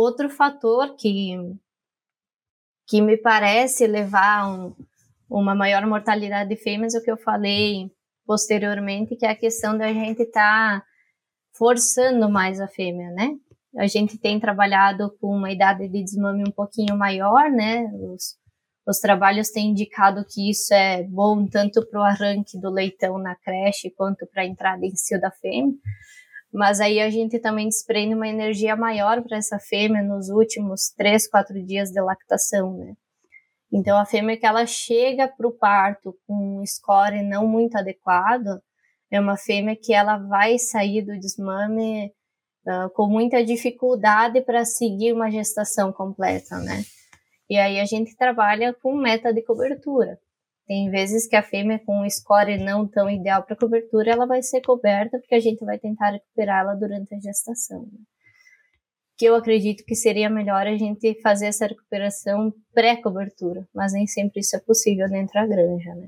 outro fator que, que me parece levar um, uma maior mortalidade de fêmeas é o que eu falei posteriormente, que é a questão da gente estar tá forçando mais a fêmea, né? A gente tem trabalhado com uma idade de desmame um pouquinho maior, né? Os, os trabalhos têm indicado que isso é bom tanto para o arranque do leitão na creche quanto para a entrada em cio da fêmea. Mas aí a gente também desprende uma energia maior para essa fêmea nos últimos três, quatro dias de lactação, né? Então a fêmea que ela chega para o parto com um score não muito adequado é uma fêmea que ela vai sair do desmame uh, com muita dificuldade para seguir uma gestação completa, né? E aí a gente trabalha com meta de cobertura. Tem vezes que a fêmea com um score não tão ideal para cobertura, ela vai ser coberta porque a gente vai tentar recuperá-la durante a gestação. Né? Que eu acredito que seria melhor a gente fazer essa recuperação pré-cobertura, mas nem sempre isso é possível dentro da granja, né?